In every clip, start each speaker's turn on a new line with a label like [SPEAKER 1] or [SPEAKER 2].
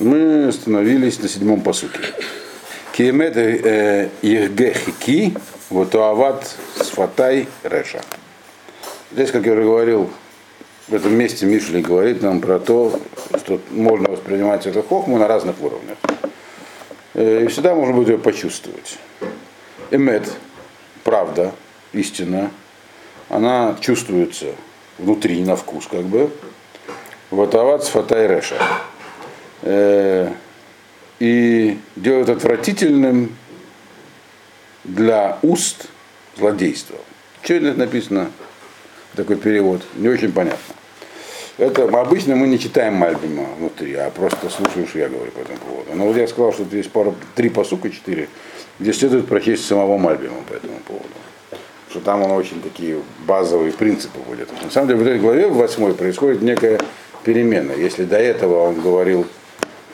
[SPEAKER 1] Мы остановились на седьмом посуке. Киемет Ергехики, вот Ават Сфатай Реша. Здесь, как я уже говорил, в этом месте Мишли говорит нам про то, что можно воспринимать эту хохму на разных уровнях. И всегда можно будет ее почувствовать. Эмет, правда, истина, она чувствуется внутри, на вкус, как бы. Вот ават сфатай реша. И делает отвратительным для уст злодейство. Что это написано? Такой перевод. Не очень понятно. Это обычно мы не читаем Мальбима внутри, а просто слушаем, что я говорю по этому поводу. Но вот я сказал, что есть пару, три посука, четыре, где следует прочесть самого Мальбима по этому поводу. Что там он очень такие базовые принципы вводит. На самом деле в этой главе, в восьмой, происходит некая перемена. Если до этого он говорил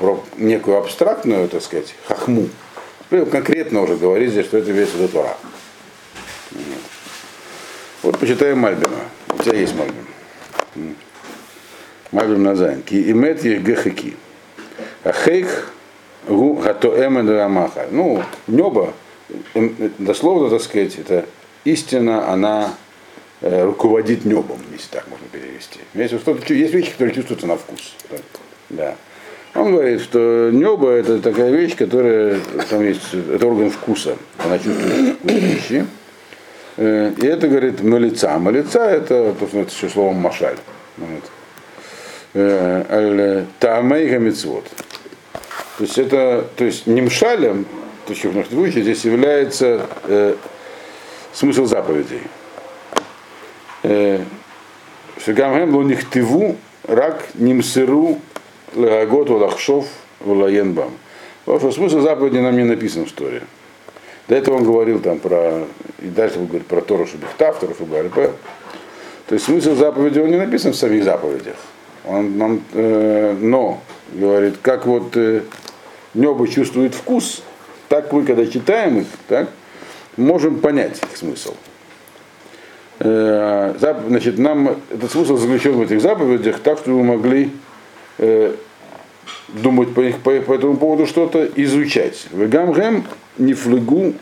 [SPEAKER 1] про некую абстрактную, так сказать, хахму, конкретно уже говорит здесь, что это весь этот Тора. Вот почитаем Мальбима. У тебя есть Мальбим. Мальбим Назайн. Ки имет егехаки. Ахейх гу гатоэмен амаха. Ну, небо, дословно, так сказать, это истина, она э, руководит небом, если так можно перевести. Есть, есть вещи, которые чувствуются на вкус. Да. Он говорит, что небо это такая вещь, которая, там есть, это орган вкуса. Она чувствует вкус вещи. Э, и это, говорит, малица. Малица это, то, что это еще словом машаль. Э, Таамейга мецвод. То есть это, то есть немшалем, то, что в случае здесь является э, смысл заповедей. Шагамхем ло нихтиву рак нимсыру лаготу лахшов лаенбам. Потому что смысл заповеди нам не написан в истории. До этого он говорил там про, и дальше он говорит про Тору Шубихтав, Тору Шубарп. То есть смысл заповеди он не написан в самих заповедях. Он нам, э, но, говорит, как вот э, небо чувствует вкус, так мы, когда читаем их, так, можем понять их смысл. Э, значит, нам этот смысл заключен в этих заповедях так, чтобы мы могли э, думать по, по, по этому поводу что-то, изучать. Вегамгем нефлегу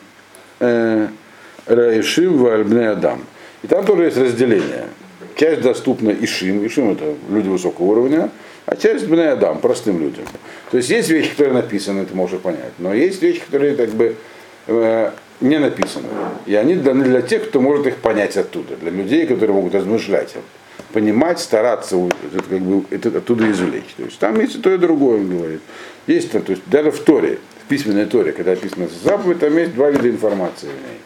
[SPEAKER 1] э, раишим вальбне адам. И там тоже есть разделение. Часть доступна Ишим, Ишим это люди высокого уровня, а часть Бне Адам, простым людям. То есть есть вещи, которые написаны, это можно понять, но есть вещи, которые как бы э, не написаны. И они даны для тех, кто может их понять оттуда, для людей, которые могут размышлять понимать, стараться это, как бы, это оттуда извлечь. То есть там есть и то, и другое, он говорит. Есть, то есть даже в Торе, в письменной Торе, когда описана заповедь, там есть два вида информации в ней.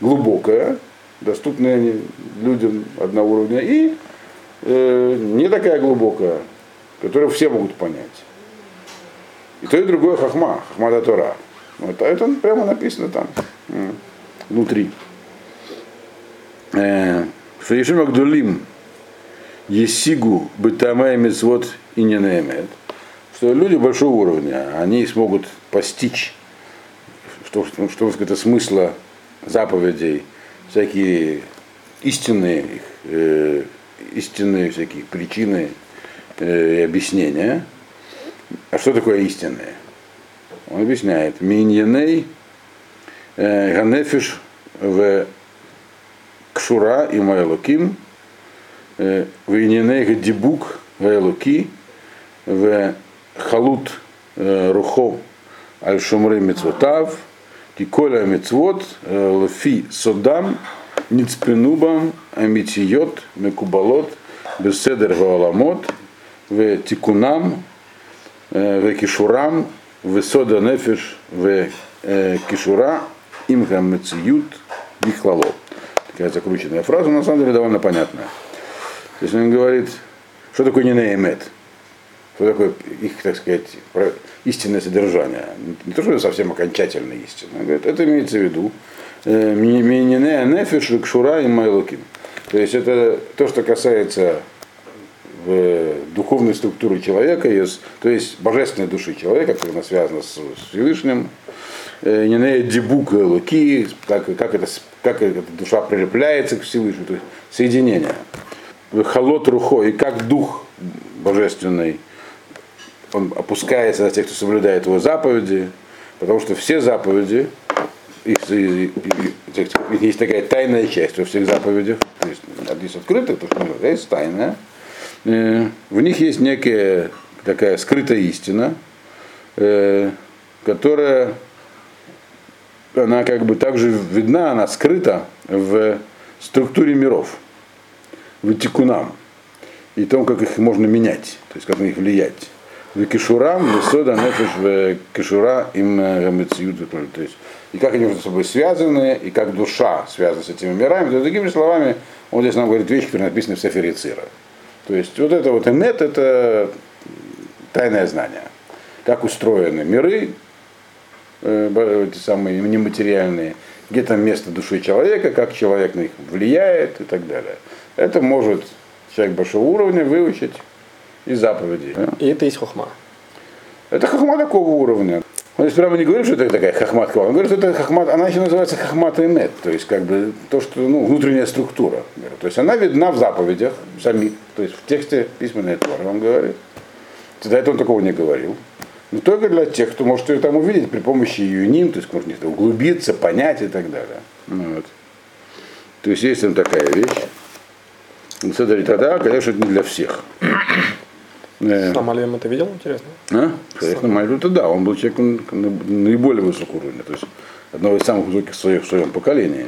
[SPEAKER 1] Глубокая, доступная людям одного уровня, и э, не такая глубокая, которую все могут понять. И то, и другое хахма, хахма да Тора. Вот, а это прямо написано там, внутри. Фаишим Агдулим Есигу бытамая мецвод и не наемет, что люди большого уровня, они смогут постичь, что, что это смысла заповедей, всякие истинные, э, истинные всякие причины э, и объяснения. А что такое истинное? Он объясняет. Миньяней э, ганефиш в кшура и майлуким Вейнинега дибук вейлуки в халут рухо аль шумры мецвотав, киколя мецвот лфи содам, ницпенубам, амитиот, мекубалот, беседер валамот, в тикунам, в кишурам, в сода нефиш, в кишура, имхам мециют, бихлало. Такая закрученная фраза, на самом деле довольно понятная. То есть он говорит, что такое ненеемет, что такое их, так сказать, истинное содержание. Не то, что это совсем окончательно истинно. Говорит, это имеется в виду э, минене нефиш кшура и майлуким. То есть это то, что касается э, духовной структуры человека, то есть божественной души человека, которая связана с Всевышним, э, не дебук луки, как, как, это, как эта душа прилепляется к Всевышнему, то есть соединение холод рухо, и как дух божественный он опускается на тех, кто соблюдает его заповеди, потому что все заповеди, их, есть такая тайная часть во всех заповедях, то есть есть открытая, то, есть тайная, в них есть некая такая скрытая истина, которая она как бы также видна, она скрыта в структуре миров, в тикунам, и том, как их можно менять, то есть как на них влиять. В кишурам, высода, нефиш, в кишура им гамециют, то есть и как они между собой связаны, и как душа связана с этими мирами. То есть, другими словами, он здесь нам говорит вещи, которые написаны в Сефере Цира. То есть вот это вот эмет, это тайное знание. Как устроены миры, э, эти самые нематериальные, где там место души человека, как человек на них влияет и так далее. Это может человек большого уровня выучить из заповедей.
[SPEAKER 2] И это есть хохма.
[SPEAKER 1] Это хохма такого уровня. Он здесь прямо не говорит, что это такая хохмат Он говорит, что это хохмат, она еще называется хохмат и нет, то есть как бы то, что ну, внутренняя структура. То есть она видна в заповедях самих, то есть в тексте письменной Торы он говорит. До этого он такого не говорил. Но только для тех, кто может ее там увидеть при помощи юним, то есть может углубиться, понять и так далее. Вот. То есть есть там такая вещь. Седри тогда, конечно, это не для всех.
[SPEAKER 2] Сам Алием это видел, интересно?
[SPEAKER 1] А? Конечно, Мальбим это да, он был человеком наиболее высокого уровня, то есть одного из самых высоких в своем, в своем поколении.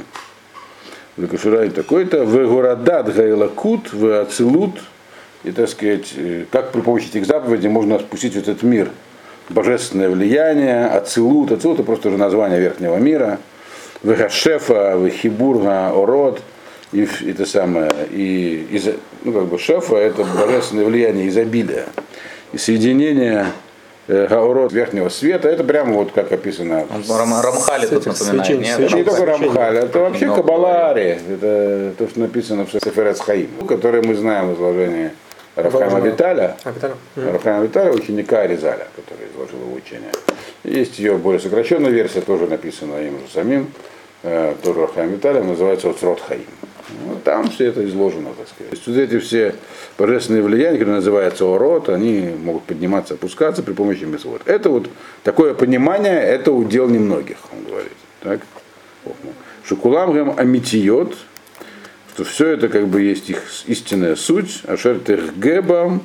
[SPEAKER 1] Лакаширай такой-то, в Горадат Гайлакут, в Ацилут, и, так сказать, как при помощи этих заповедей можно спустить в этот мир божественное влияние, Ацилут, Ацилут это просто уже название верхнего мира, в Гашефа, в Хибурга, Ород – и это самое, и, и ну, как бы шефа это божественное влияние изобилия. И соединение э, Гаурот верхнего света, это прямо вот как описано.
[SPEAKER 3] Рам, Рамхали тут напоминает,
[SPEAKER 1] нет? Это не только Рамхали, это вообще Кабалари, это то, что написано в Сеферец Хаим, которое мы знаем в изложении Рафхайма Виталя, Рафхайма Виталя, ученика Аризаля, который изложил его учение. Есть ее более сокращенная версия, тоже написана им же самим, э, тоже Рафхайма Виталя, называется Оцрот Хаим. Ну, там все это изложено, так сказать. То есть вот эти все божественные влияния, которые называются орот, они могут подниматься, опускаться при помощи мецвод. Это вот такое понимание, это удел немногих, он говорит. Так? Шукулам гем амитиот, что все это как бы есть их истинная суть, ашер техгебам,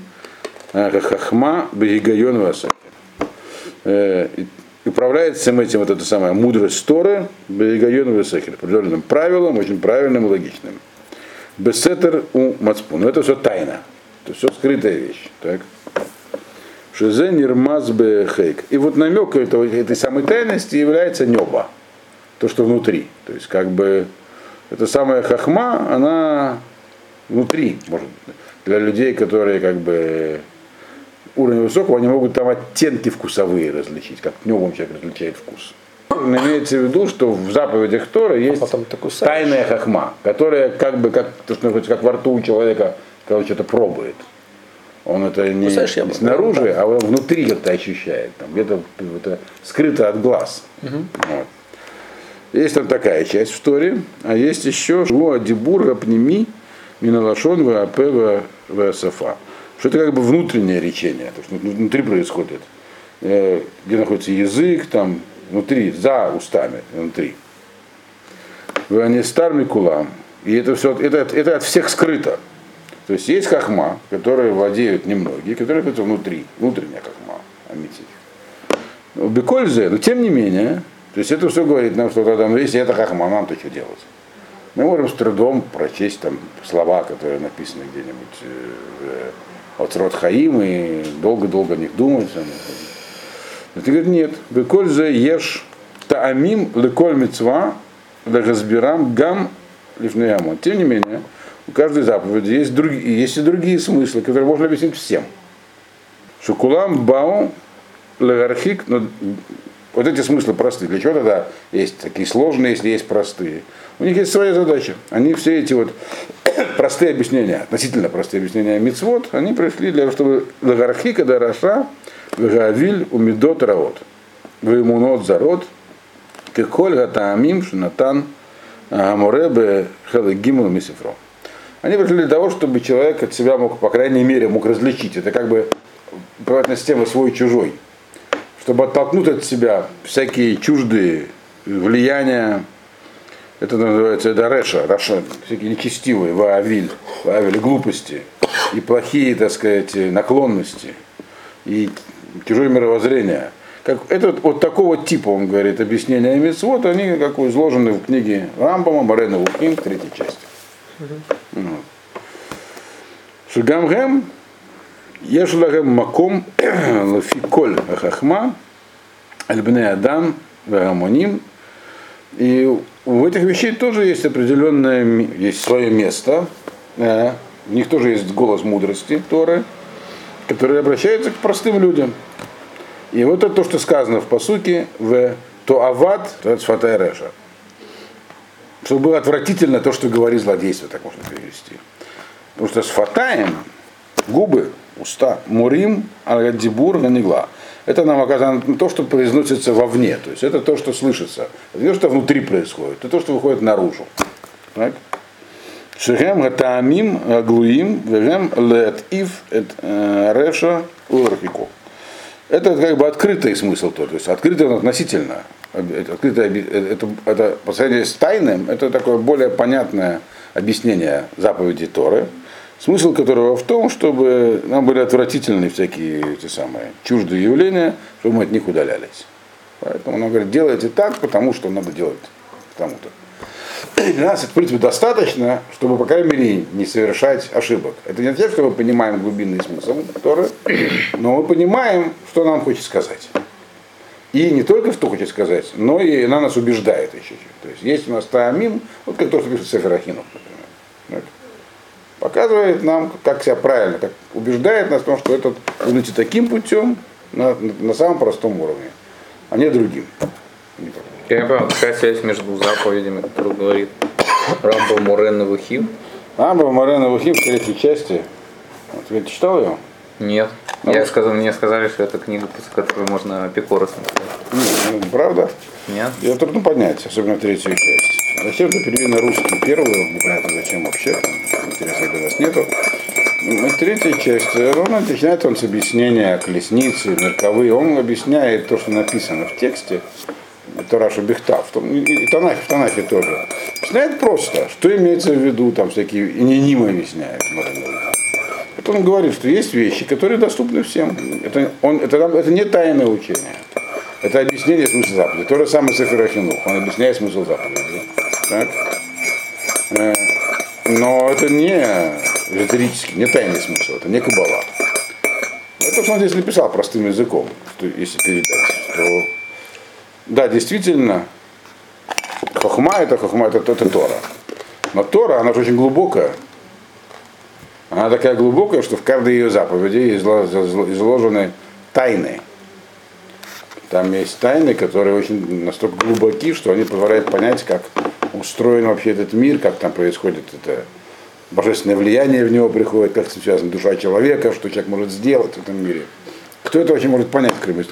[SPEAKER 1] хахма, бегайон васаки. Э, управляет всем этим вот эта самая мудрость Торы, Бегайон Весехер, определенным правилом, очень правильным и логичным. Бесетер у Мацпу. Но это все тайна. Это все скрытая вещь. Так? Шизе нирмаз хейк. И вот намек этого, этой самой тайности является небо. То, что внутри. То есть, как бы, эта самая хахма, она внутри, может, для людей, которые как бы уровня высокого, они могут там оттенки вкусовые различить, как днем человек различает вкус. Имеется в виду, что в заповедях Тора есть а тайная хахма, которая как бы как, то, что как во рту у человека, когда что-то пробует. Он это не, не снаружи, а он внутри это ощущает, там где-то это скрыто от глаз. Угу. Вот. Есть там такая часть в Торе, а есть еще Шво Адибур Апними Миналашон Вапе Васафа что это как бы внутреннее речение, то, что внутри происходит, э, где находится язык, там, внутри, за устами, внутри. Они старми кулам. И это все, это, это от всех скрыто. То есть есть хахма, которые владеют немногие, которые находятся внутри, внутренняя хахма, амитив. Бекользе, но тем не менее, то есть это все говорит нам, что когда если это хахма, нам-то что делать? Мы можем с трудом прочесть там слова, которые написаны где-нибудь э, от род Хаим и долго-долго о них думать. Это говорит, нет, Беколь же ешь таамим леколь мецва лагазбирам гам лифнеямон. Тем не менее, у каждой заповеди есть, другие, есть и другие смыслы, которые можно объяснить всем. Шукулам бау лагархик, но вот эти смыслы простые. Для чего тогда есть такие сложные, если есть простые? У них есть своя задача. Они все эти вот простые объяснения, относительно простые объяснения мицвод, они пришли для того, чтобы лагархика дараша, лагавиль умидот раот, вымунот зарод, кеколь гатаамим шинатан аморебе хелагиму мисифро. Они пришли для того, чтобы человек от себя мог, по крайней мере, мог различить. Это как бы правильно система свой-чужой, чтобы оттолкнуть от себя всякие чуждые влияния, это называется это реша, раша, всякие нечестивые, ваавиль, ваавиль, глупости, и плохие, так сказать, наклонности, и чужое мировоззрение. Как, это вот, вот такого типа, он говорит, объяснения митцвот, они как изложены в книге Рамбама, Марена Лукин, третьей части. Вот. Шигамгем, Ешлагем Маком, Лафиколь Хахма, Альбне Адам, Вагамоним. И у этих вещей тоже есть определенное, есть свое место. В них тоже есть голос мудрости Торы, который обращается к простым людям. И вот это то, что сказано в посуке в Тоават, то это Реша. Чтобы было отвратительно то, что говорит злодейство, так можно перевести. Потому что с фатаем губы, уста, мурим, альдибур, нанигла. Это нам оказано то, что произносится вовне. То есть это то, что слышится. Это то, что внутри происходит, это то, что выходит наружу. Шехем гатаамим глуим вегем лет ив э, реша урхику. Это как бы открытый смысл, то есть открытый относительно. Открытое, это, это по сравнению с тайным, это такое более понятное объяснение заповеди Торы, смысл которого в том, чтобы нам были отвратительны всякие эти самые чуждые явления, чтобы мы от них удалялись. Поэтому он говорит, делайте так, потому что надо делать тому-то. Для нас, это, в принципе, достаточно, чтобы, по крайней мере, не совершать ошибок. Это не означает, что мы понимаем глубинный смысл который, но мы понимаем, что нам хочет сказать. И не только что хочет сказать, но и она нас убеждает еще. То есть есть у нас таамим, вот как то, что пишет Сеферахинов, например. Показывает нам, как себя правильно, как убеждает нас в том, что этот нужно идти таким путем, на, на самом простом уровне, а не другим.
[SPEAKER 3] Я понял, какая связь между заповедями, которую говорит Рамбо Морен и Вахив?
[SPEAKER 1] Рамбо Морен и Вахив в третьей части. Вот, ты читал ее?
[SPEAKER 3] Нет. Ну, я сказал, мне сказали, что это книга, после которой можно Апикорос
[SPEAKER 1] написать. Ну, правда?
[SPEAKER 3] Нет.
[SPEAKER 1] Ее трудно понять, особенно третью часть. Зачем ты перевели на русский первую, непонятно зачем вообще, там интереса для нас нету. Ну, третья часть, он начинает он с объяснения колесницы, мерковые. Он объясняет то, что написано в тексте, это Раша Бехтав, и Танахи, в Танахе тоже. Объясняет просто, что имеется в виду, там всякие, и не ним объясняет. Это он говорит, что есть вещи, которые доступны всем. Это, он, это, это не тайное учение. Это объяснение смысла заповеди. То же самое с Эфирахинух. Он объясняет смысл заповеди. Так? Э, но это не эзотерический, не тайный смысл, это не кабала. Это что он здесь написал простым языком, если передать. Что, да, действительно, хохма это хохма, это, это Тора. Но Тора, она же очень глубокая. Она такая глубокая, что в каждой ее заповеди изложены тайны. Там есть тайны, которые очень настолько глубоки, что они позволяют понять, как устроен вообще этот мир, как там происходит это божественное влияние в него приходит, как связана душа человека, что человек может сделать в этом мире. Кто это вообще может понять, кроме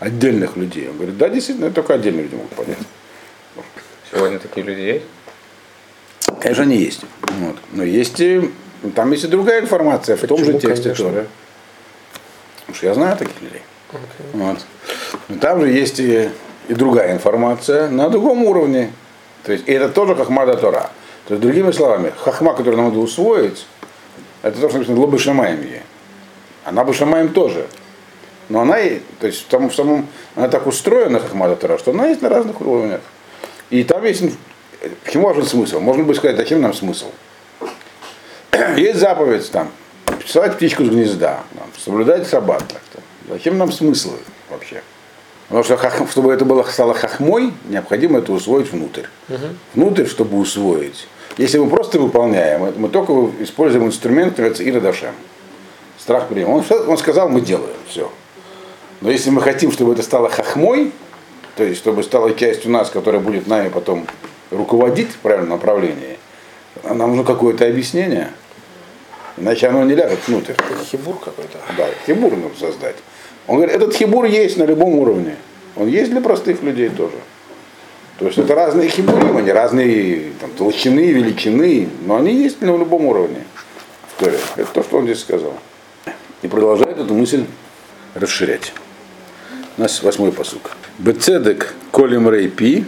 [SPEAKER 1] отдельных людей? Он говорит, да, действительно, только отдельные люди могут понять.
[SPEAKER 3] Сегодня такие люди есть?
[SPEAKER 1] Конечно, они есть. Вот. Но есть и там есть и другая информация в том же тексте тоже. Потому что я знаю таких людей. Okay. Вот. Но там же есть и, и другая информация на другом уровне. То есть, и это тоже хахмада Тора. То есть, другими словами, хахма, которую нам надо усвоить, это то, что написано лобы шамаем Она бы шамаем тоже. Но она, то есть в самом, в самом, она так устроена, хахмада Тора, что она есть на разных уровнях. И там есть, почему важен смысл? Можно бы сказать, зачем нам смысл? Есть заповедь там, посылать птичку с гнезда, там, соблюдать собак. Зачем нам смысл? Потому что чтобы это было, стало хахмой, необходимо это усвоить внутрь. Угу. Внутрь, чтобы усвоить. Если мы просто выполняем, мы только используем инструмент, называется Иродашем. Страх прием. Он, он сказал, мы делаем, все. Но если мы хотим, чтобы это стало хахмой, то есть чтобы стало частью нас, которая будет нами потом руководить в правильном направлении, нам нужно какое-то объяснение. Иначе оно не ляжет внутрь.
[SPEAKER 2] Хибур какой-то.
[SPEAKER 1] Да, хибур нужно создать. Он говорит, этот хибур есть на любом уровне. Он есть для простых людей тоже. То есть это разные хибурим, они разные там, толщины, величины, но они есть на любом уровне в. Это то, что он здесь сказал. И продолжает эту мысль расширять. У нас восьмой посук. Бецедек колем рейпи,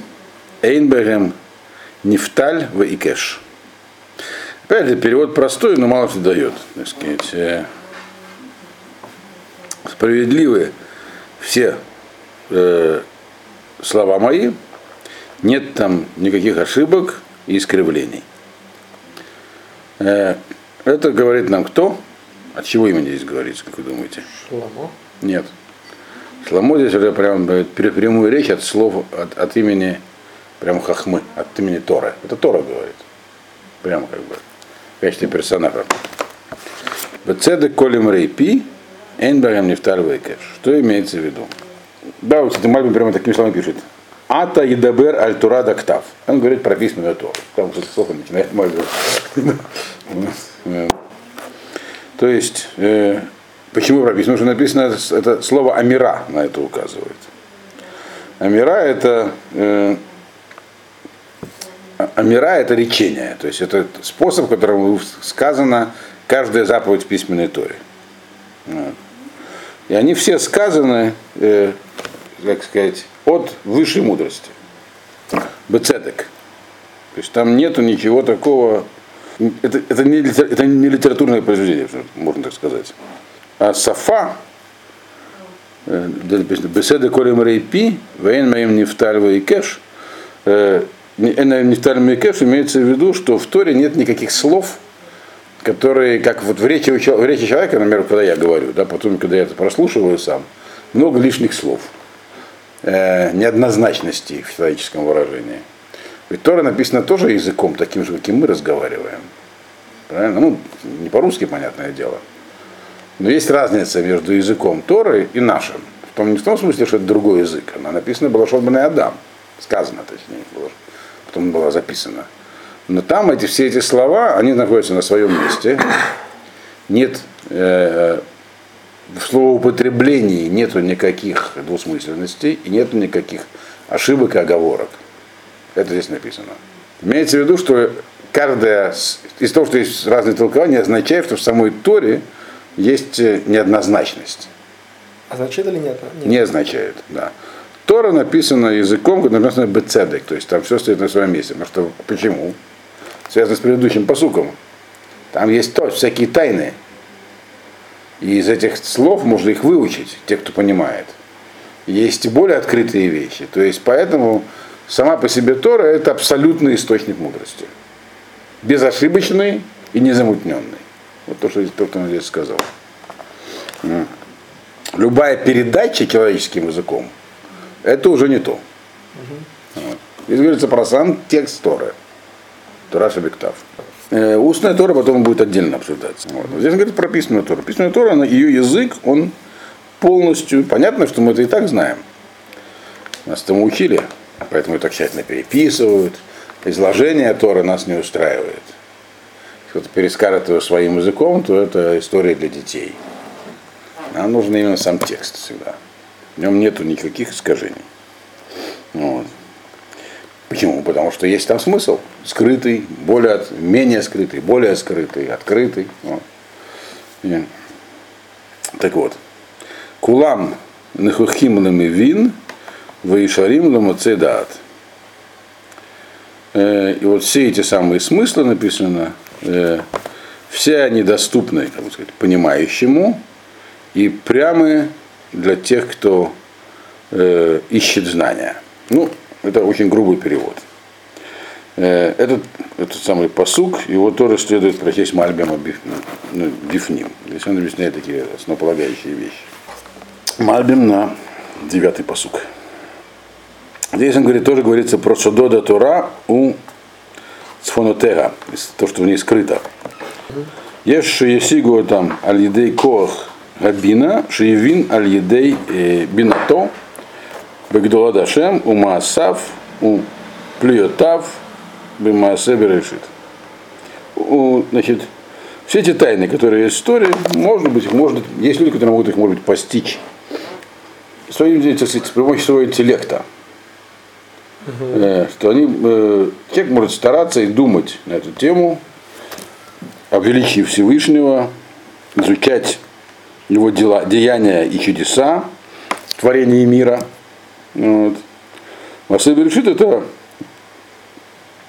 [SPEAKER 1] эйнбегем нефталь в икеш. Опять же, перевод простой, но мало что дает. Так сказать, э, справедливые все э, слова мои, нет там никаких ошибок и искривлений. Э, это говорит нам кто? От чего именно здесь говорится, как вы думаете?
[SPEAKER 2] Шламо.
[SPEAKER 1] Нет. Шламо здесь уже прям прямую речь от слов, от, от имени прям хахмы, от имени Торы. Это Тора говорит. Прямо как бы в качестве персонажа. Бецедек колем рейпи, эйнбагам нефталь вейкеш. Что имеется в виду? Да, вот это Мальбин прямо такими словами пишет. Ата едабер аль тура дактав. Он говорит про письменную Тору. Там с слова начинает Мальбин. То есть, э, почему прописано? Потому что написано, это слово Амира на это указывает. Амира это э, Амира это речение, то есть это способ, которым сказано каждая заповедь в письменной Торе. Вот. И они все сказаны, э, как сказать, от высшей мудрости. Бецедек. То есть там нету ничего такого. Это, это, не, это не литературное произведение, можно так сказать. А Сафа, э, Беседа Колем Рейпи, Вейн Моим Нефталь Вейкеш, Нефталь Вейкеш имеется в виду, что в Торе нет никаких слов, которые, как вот в речи, в речи человека, например, когда я говорю, да, потом, когда я это прослушиваю сам, много лишних слов, э, неоднозначности в человеческом выражении. Ведь Тора написана тоже языком, таким же, каким мы разговариваем. Правильно? Ну, не по-русски, понятное дело. Но есть разница между языком Торы и нашим. В том, не в том смысле, что это другой язык. Она написана была Шотбан и Адам. Сказано, точнее, было. Потом была записана. Но там эти, все эти слова, они находятся на своем месте. Нет э, в словоупотреблении нету никаких двусмысленностей и нету никаких ошибок и оговорок. Это здесь написано. Имеется в виду, что каждая из того, что есть разные толкования, означает, что в самой Торе есть неоднозначность.
[SPEAKER 2] Означает или нет? нет?
[SPEAKER 1] Не означает, да. Тора написана языком, написано бецедек, то есть там все стоит на своем месте. Потому что, почему? Связано с предыдущим посуком. Там есть то, всякие тайны. И из этих слов можно их выучить, те, кто понимает. Есть более открытые вещи. То есть поэтому сама по себе Тора это абсолютный источник мудрости. Безошибочный и незамутненный. Вот то, что, то, он здесь сказал. Любая передача человеческим языком, это уже не то. Угу. Вот. Здесь говорится про сам текст Торы. Тора Шабиктав. Э, устная Тора потом будет отдельно обсуждаться. Вот. Здесь говорит про письменную Тору. Письменная Тора, она, ее язык, он полностью, понятно, что мы это и так знаем. Нас этому учили, поэтому так тщательно переписывают. Изложение Торы нас не устраивает. Если кто-то перескажет его своим языком, то это история для детей. Нам нужен именно сам текст всегда. В нем нету никаких искажений. Вот. Почему? Потому что есть там смысл. Скрытый, более, менее скрытый, более скрытый, открытый. Вот. Так вот. Кулам нехухим вин, ваишарим ламацедат. И вот все эти самые смыслы написано, э, все они доступны, как бы сказать, понимающему и прямы для тех, кто э, ищет знания. Ну, это очень грубый перевод. Э, этот, этот самый посук, его тоже следует прочесть Мальбема ну, Бифним. Здесь он объясняет такие основополагающие вещи. Мальбим на девятый посук. Здесь он говорит, тоже говорится про Содода Тора у Сфонотега, то, что в ней скрыто. Есть Шиесигу там Аль-Едей Коах Габина, Шиевин Аль-Едей э, Бинато, Багдула Дашем, у Плиотав, Бимаасе Берешит. Значит, все эти тайны, которые есть в истории, может быть, может, есть люди, которые могут их, может быть, постичь своим, так сказать, с помощью своего интеллекта. Uh-huh. Что они, э, человек может стараться и думать на эту тему, о величии Всевышнего, изучать его дела, деяния и чудеса в творении мира. Вот. Масса Берешит это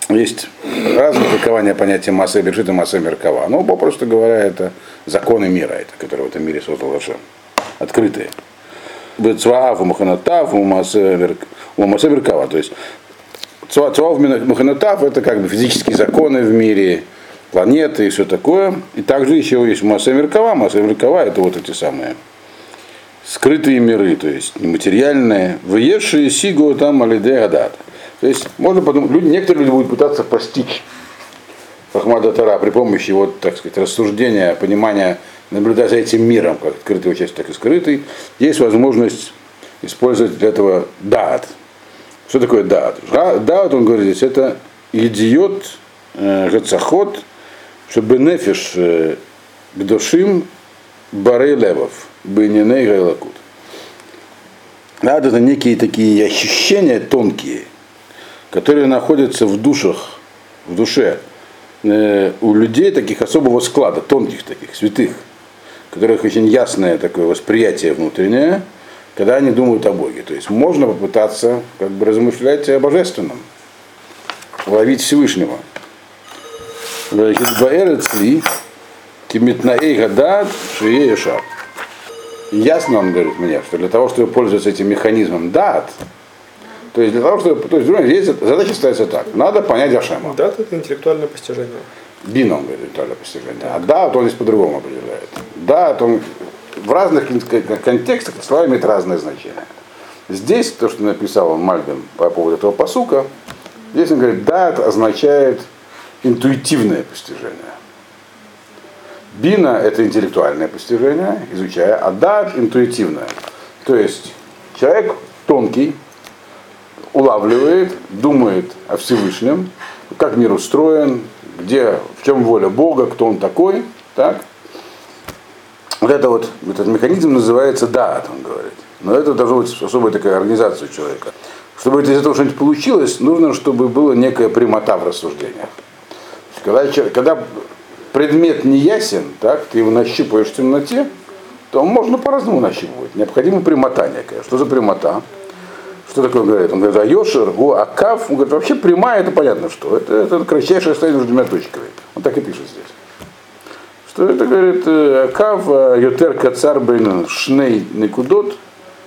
[SPEAKER 1] есть разные толкования понятия массы Берешит и массы Меркава. Но, попросту говоря, это законы мира, это, которые в этом мире создал Хашем. Открытые. Бецваав, Муханатав, Масса Меркава. То есть Цуав Муханатав это как бы физические законы в мире, планеты и все такое. И также еще есть масса Меркава. Масса Меркава это вот эти самые скрытые миры, то есть нематериальные, выевшие сигу там алиде гадат. То есть можно подумать, люди, некоторые люди будут пытаться постичь Ахмада Тара при помощи вот, так сказать, рассуждения, понимания, наблюдая за этим миром, как открытый часть, так и скрытый, есть возможность использовать для этого даат. Что такое даат? Даат, он говорит здесь, это идиот, э, гацахот, чтобы нефиш э, гдошим барей левов, бейниней гайлакут. Даат это некие такие ощущения тонкие, которые находятся в душах, в душе э, у людей таких особого склада, тонких таких, святых, у которых очень ясное такое восприятие внутреннее, когда они думают о Боге. То есть можно попытаться как бы размышлять о божественном, ловить Всевышнего. Ясно он говорит мне, что для того, чтобы пользоваться этим механизмом дат, то есть для того, чтобы. То есть, здесь задача ставится так. Надо понять Ашема.
[SPEAKER 2] Да, это интеллектуальное постижение.
[SPEAKER 1] Бин он говорит, интеллектуальное постижение. А да, то он здесь по-другому определяет. Да, то он в разных контекстах слова имеют разное значение. Здесь, то, что написал он Мальбин по поводу этого посука, здесь он говорит, да, это означает интуитивное постижение. Бина – это интеллектуальное постижение, изучая, а да – интуитивное. То есть человек тонкий, улавливает, думает о Всевышнем, как мир устроен, где, в чем воля Бога, кто он такой, так? Вот это вот, этот механизм называется даат, он говорит. Но это должна быть особая такая организация у человека. Чтобы из этого что-нибудь получилось, нужно, чтобы была некая прямота в рассуждениях. Когда, когда предмет не ясен, так, ты его нащупаешь в темноте, то можно по-разному нащупывать. Необходима прямота некая. Что за прямота? Что такое он говорит? Он говорит, а Йошер, Гу, Акав, он говорит, вообще прямая, это понятно что. Это, это кратчайшее расстояние между двумя точками. Он так и пишет здесь. Что это, говорит, э, Акав, э, Йотер Кацар Бейн Шней Никудот,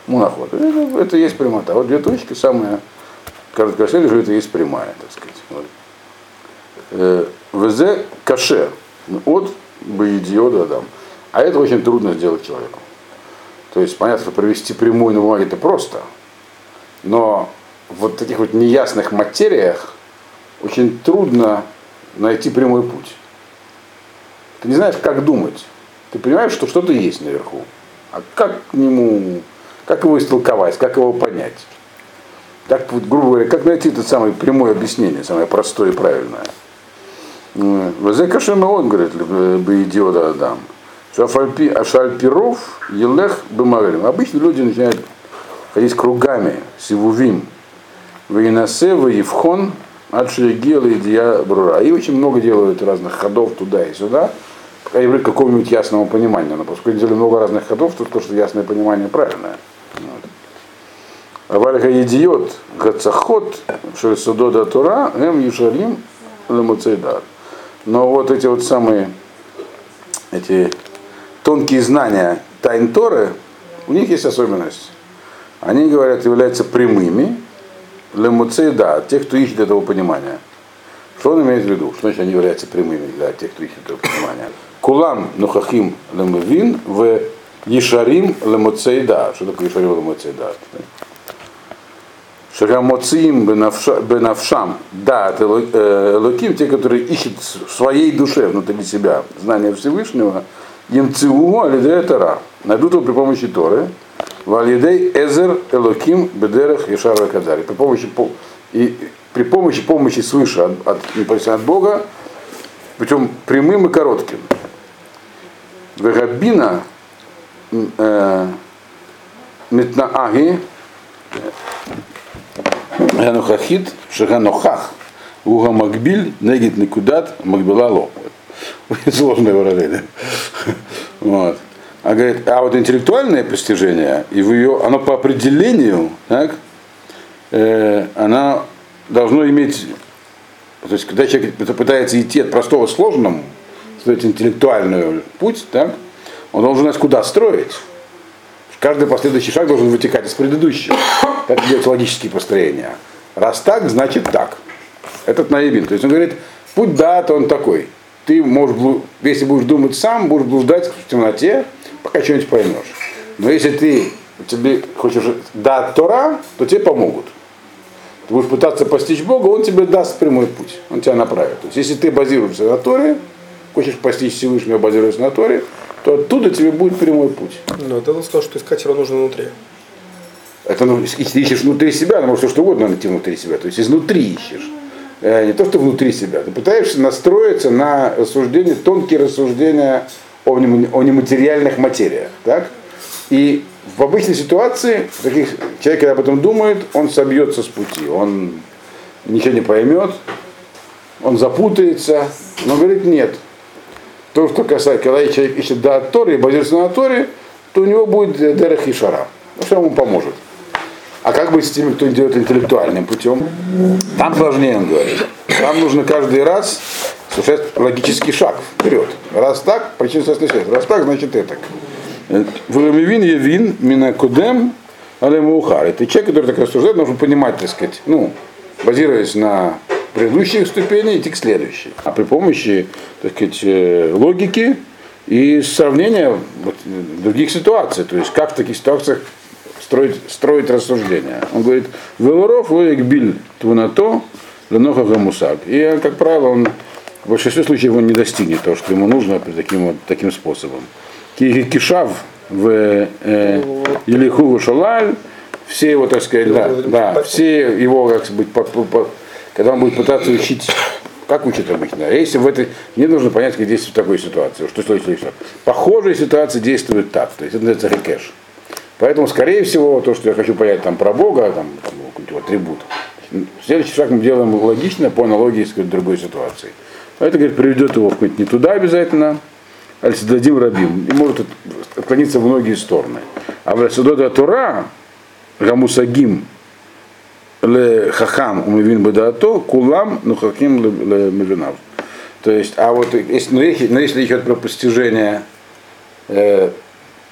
[SPEAKER 1] Мунахот. Это, это есть прямота. Вот две точки, самая короткая расстояние, это есть прямая, так сказать. Вот. Э, ВЗ Каше, от Баидиода Адам. А это очень трудно сделать человеку. То есть понятно, что провести прямую на бумаге это просто – но в вот таких вот неясных материях очень трудно найти прямой путь. Ты не знаешь, как думать. Ты понимаешь, что что-то есть наверху. А как к нему, как его истолковать, как его понять? Так, грубо говоря, как найти это самое прямое объяснение, самое простое и правильное? Вазекашем он говорит, бы идиота Адам. Ашальпиров елех бемагрим. Обычно люди начинают ходить кругами, сивувим, вейнасе, евхон, отшегела идея брура. И очень много делают разных ходов туда и сюда, пока не какого-нибудь ясного понимания. Но поскольку делали много разных ходов, то то, что ясное понимание правильное. Авальга идиот, гацахот, шельсудода тура, эм юшалим, лемуцейдар. Но вот эти вот самые, эти тонкие знания тайн Торы, у них есть особенность они, говорят, являются прямыми лемуцейда, тех, кто ищет этого понимания. Что он имеет в виду? Что значит они являются прямыми для тех, кто ищет этого понимания? Кулам нухахим лемувин в Ешарим лемуцейда. Что такое Ешарим лемуцейда? Шагамоциим бенавшам, да, это Элоким, те, которые ищут в своей душе, внутри себя, знания Всевышнего, им циву алидея найдут его при помощи Торы, Валидей Эзер Элоким Бедерах Ешар Кадари. При помощи, и при помощи помощи свыше от, от, от Бога, путем прямым и коротким. Вегабина э, Митнааги Ганухахит Шаганохах Уга Макбиль Негит Никудат Макбилало. Сложное выражение. Вот. А, говорит, а вот интеллектуальное постижение, и в ее, оно по определению, так, э, она должно иметь, то есть когда человек пытается идти от простого к сложному, строить интеллектуальный путь, так, он должен знать, куда строить. Каждый последующий шаг должен вытекать из предыдущего. Так делать логические построения. Раз так, значит так. Этот наивин. То есть он говорит, путь да, то он такой. Ты можешь, блу- если будешь думать сам, будешь блуждать в темноте, пока что-нибудь поймешь. Но если ты тебе хочешь да Тора, то тебе помогут. Ты будешь пытаться постичь Бога, он тебе даст прямой путь. Он тебя направит. То есть если ты базируешься на Торе, хочешь постичь Всевышнего, базируясь на Торе, то оттуда тебе будет прямой путь.
[SPEAKER 2] Но ты сказал, что искать его нужно внутри.
[SPEAKER 1] Это ну, ищешь внутри себя, ну, может что угодно найти внутри себя. То есть изнутри ищешь. Э, не то, что внутри себя. Ты пытаешься настроиться на рассуждение, тонкие рассуждения о, нем- о нематериальных материях. Так? И в обычной ситуации таких, человек, когда об этом думает, он собьется с пути. Он ничего не поймет, он запутается. Но говорит, нет. То, что касается, когда человек ищет да от Торы базируется на Торе, то у него будет Дерех и Шара. Ну, что ему поможет. А как быть с теми, кто идет интеллектуальным путем? Там сложнее, он говорит. Там нужно каждый раз совершать логический шаг вперед. Раз так, причина связь. Раз так, значит это. Вин Евин, Минакудем, Алемаухар. Это человек, который так рассуждает, должен понимать, так сказать, ну, базируясь на предыдущих ступенях, идти к следующей. А при помощи, так сказать, э, логики и сравнения вот, других ситуаций. То есть как в таких ситуациях строить, строить рассуждения. Он говорит, Велоров, Биль Твунато, Леноха Гамусак. И, как правило, он в большинстве случаев он не достигнет того, что ему нужно таким, вот, таким способом. Ки- Кишав в э, Елиху Шалаль, все его, так сказать, да, да, все его, как быть, по- по- когда он будет пытаться учить, как учат обычно, если в этой, мне нужно понять, как действовать в такой ситуации, что что Похожая ситуация действует так, то есть это называется хекеш. Поэтому, скорее всего, то, что я хочу понять там про Бога, там, там какой-то атрибут, следующий шаг мы делаем логично по аналогии с какой-то другой ситуацией. А это, говорит, приведет его в не туда обязательно, а дадим рабим. И может от- отклониться в многие стороны. А в Судода Тура, Гамусагим, ле хахам умивин бедаато, кулам нухахим ле мивинав. То есть, а вот если, но если, но если идет про постижение э,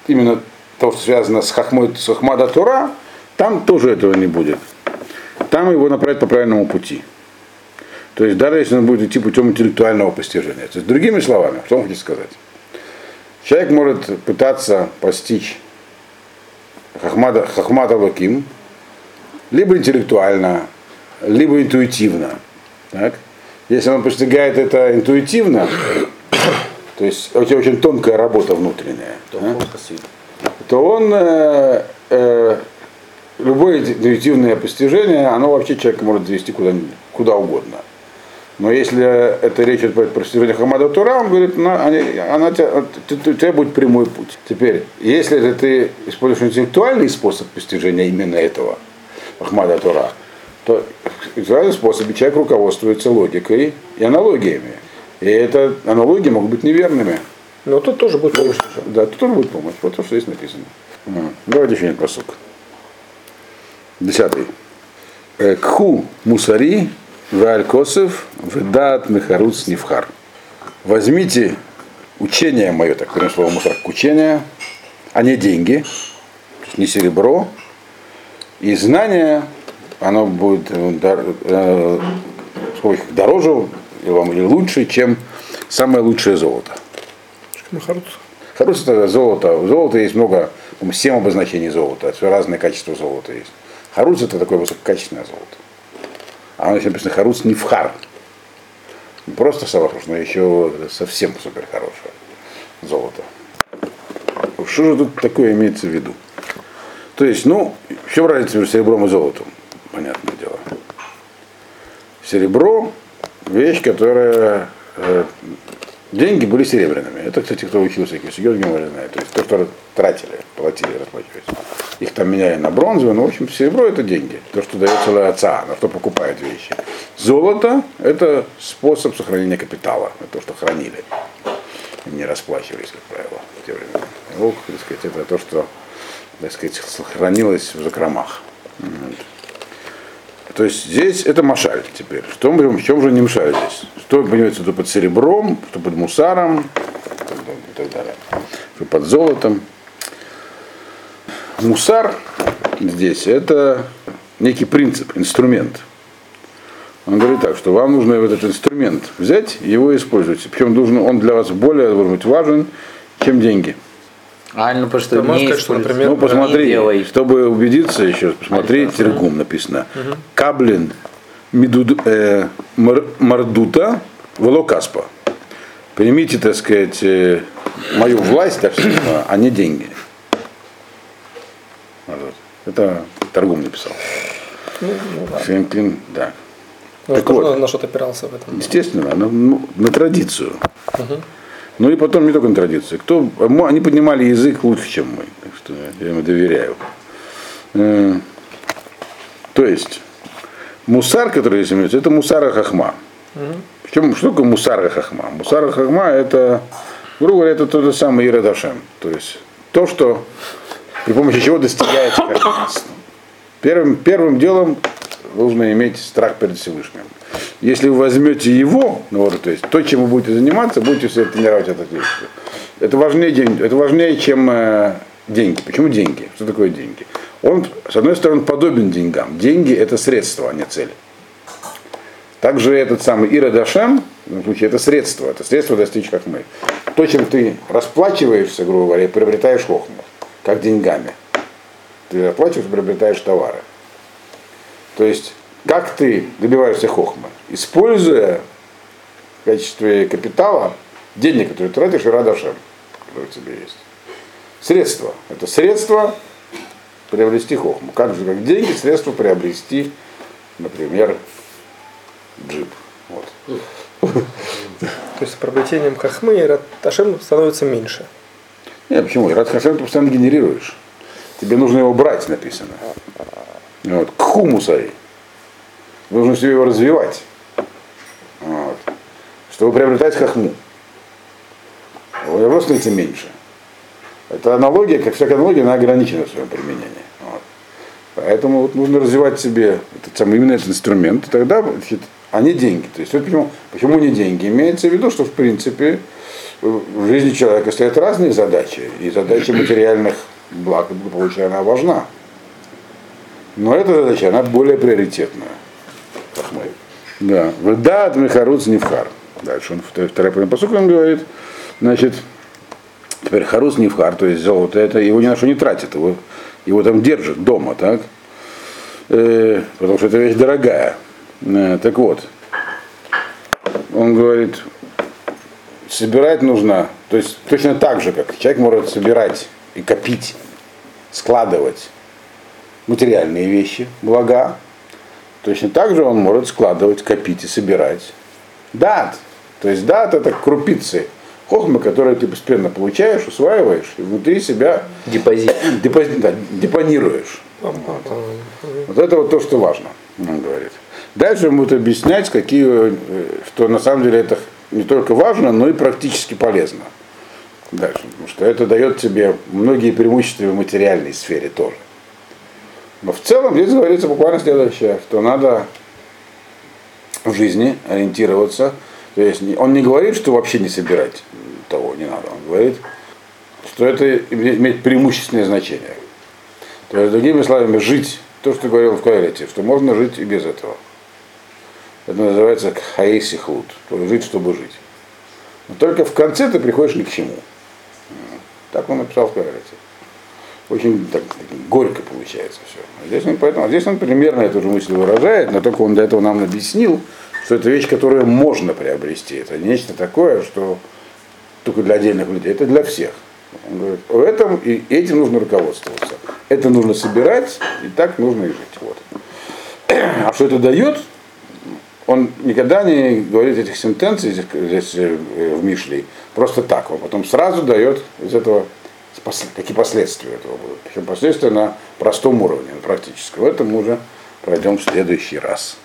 [SPEAKER 1] именно то, что связано с хахмой, с хахмада Тура, там тоже этого не будет. Там его направят по правильному пути. То есть даже если он будет идти путем интеллектуального постижения. То есть, другими словами, что он хочет сказать? Человек может пытаться постичь хахмада, хахмада лаким, либо интеллектуально, либо интуитивно. Так? Если он постигает это интуитивно, то есть у тебя очень тонкая работа внутренняя, да, то он э, э, любое интуитивное постижение, оно вообще человека может завести куда, куда угодно. Но если это речь идет про постижение Хамада Тура, он говорит, она, они- она ты- у тебя будет прямой путь. Теперь, если это ты используешь интеллектуальный способ постижения именно этого Ахмада Тура, то в интеллектуальном способе человек руководствуется логикой и аналогиями. И это аналогии могут быть неверными.
[SPEAKER 2] Но тут тоже будет помощь.
[SPEAKER 1] Да, тут тоже будет помощь. Вот то, что здесь написано. Ага. Давайте еще один посук. Десятый. Э, Кху мусари валь косов вдат мехаруц нивхар. Возьмите учение мое, так прям слово мусар, учение, а не деньги, не серебро, и знание, оно будет э, э, дороже вам- или лучше, чем самое лучшее золото.
[SPEAKER 2] Махарут.
[SPEAKER 1] Харуц это золото. У золота есть много, по-моему, 7 обозначений золота. Все разные качества золота есть. Харуц это такое высококачественное золото. А оно еще написано харуц не в хар. Не просто хорош, но еще совсем супер хорошее золото. Что же тут такое имеется в виду? То есть, ну, в чем разница между серебром и золотом? Понятное дело. Серебро вещь, которая э, деньги были серебряными. Это, кстати, кто учился, Георгий может знает. То есть то, что тратили, платили, расплачивались. Их там меняли на бронзовые, но в общем серебро это деньги. То, что дается для отца, на что покупают вещи. Золото это способ сохранения капитала. Это то, что хранили. И не расплачивались, как правило, в те времена. ох, так сказать, это то, что, так сказать, сохранилось в закромах. Вот. То есть здесь это машаль теперь. Что мы, в чем же не мешали здесь? Что понимаете, что под серебром, что под мусаром и так далее. Что под золотом. Мусар здесь это некий принцип, инструмент. Он говорит так, что вам нужно этот инструмент взять и его использовать. Причем должен, он для вас более может быть, важен, чем деньги.
[SPEAKER 3] А, ну потому что
[SPEAKER 2] Ты можешь сказать, что, например,
[SPEAKER 1] Ну, посмотри, чтобы убедиться еще, посмотри, тергум написано. Каблин медуд, э, мар- мардута волокаспа. Примите, так сказать, э, мою власть, так сказать, а не деньги. Вот. Это торгум написал. Финклин, да.
[SPEAKER 2] Ну,
[SPEAKER 1] Так вот.
[SPEAKER 2] на, что-то опирался в этом.
[SPEAKER 1] Естественно, на, ну, на традицию. Ну и потом не только на традицию. Кто, мы- они поднимали язык лучше, чем мы. Так что я им доверяю. Э, То есть, мусар, который здесь имеется, это мусара хахма. Причем, что такое мусара хахма? Мусара хахма это, грубо говоря, это то же самое Ирадашем. То есть, то, что при помощи чего достигается хахманство. Первым, первым делом нужно иметь страх перед Всевышним. Если вы возьмете его, ну, вот, то есть то, чем вы будете заниматься, будете все тренировать это действие. Это важнее, это важнее, чем э, деньги. Почему деньги? Что такое деньги? Он, с одной стороны, подобен деньгам. Деньги это средство, а не цель. Также этот самый Ира Дашем, в данном случае, это средство, это средство достичь как мы. То, чем ты расплачиваешься, грубо говоря, и приобретаешь хохму, как деньгами. Ты расплачиваешься, приобретаешь товары. То есть, как ты добиваешься хохмы? Используя в качестве капитала денег, которые тратишь, и радашем, которые у тебя есть. Средства. Это средство приобрести хохму. Как же, как деньги, средство приобрести, например, джип. Вот.
[SPEAKER 2] То есть с приобретением хахмы и Раташем становится меньше.
[SPEAKER 1] Не, почему? Рад Хашем ты постоянно генерируешь. Тебе нужно его брать, написано. Вот. К хумусой. Нужно себе его развивать. Вот. Чтобы приобретать хахму. Его просто становится меньше. Это аналогия, как всякая аналогия, она ограничена в своем применении. Вот. Поэтому вот нужно развивать себе этот самый, именно этот инструмент, и тогда значит, а не деньги. То есть вот почему, почему не деньги? Имеется в виду, что в принципе в жизни человека стоят разные задачи, и задача материальных благ и благополучия, она важна. Но эта задача, она более приоритетная. Хахмы. Да. Вдат Михаруц Невхар. Дальше он второй, второй половина он говорит, значит, теперь Харус Невхар, то есть золото, это его ни на что не тратит, его, его там держат дома, так? Э, потому что это вещь дорогая. Э, так вот, он говорит, собирать нужно, то есть точно так же, как человек может собирать и копить, складывать материальные вещи, блага, точно так же он может складывать, копить и собирать дат. То есть дат это крупицы хохмы, которые ты постепенно получаешь, усваиваешь и внутри себя
[SPEAKER 3] Депозит.
[SPEAKER 1] депози- да, депонируешь. Вот это вот то, что важно, он говорит. Дальше он будет объяснять, какие, э, что на самом деле это не только важно, но и практически полезно. Дальше. Потому что это дает тебе многие преимущества в материальной сфере тоже. Но в целом здесь говорится буквально следующее, что надо в жизни ориентироваться. То есть он не говорит, что вообще не собирать того не надо. Он говорит, что это име- имеет преимущественное значение. То есть, другими словами, жить, то, что говорил в Каэрете, что можно жить и без этого. Это называется хаэсихлут, то есть жить, чтобы жить. Но только в конце ты приходишь ни к чему. Так он написал в Каэрете. Очень так, горько получается все. Здесь, он, поэтому, здесь он примерно эту же мысль выражает, но только он до этого нам объяснил, что это вещь, которую можно приобрести. Это нечто такое, что только для отдельных людей, это для всех. Он говорит, в этом и этим нужно руководствоваться. Это нужно собирать, и так нужно и жить. Вот. А что это дает? Он никогда не говорит этих сентенций здесь, э, в Мишле просто так. Он потом сразу дает из этого какие последствия этого будут. Причем последствия на простом уровне, на практическом. В этом мы уже пройдем в следующий раз.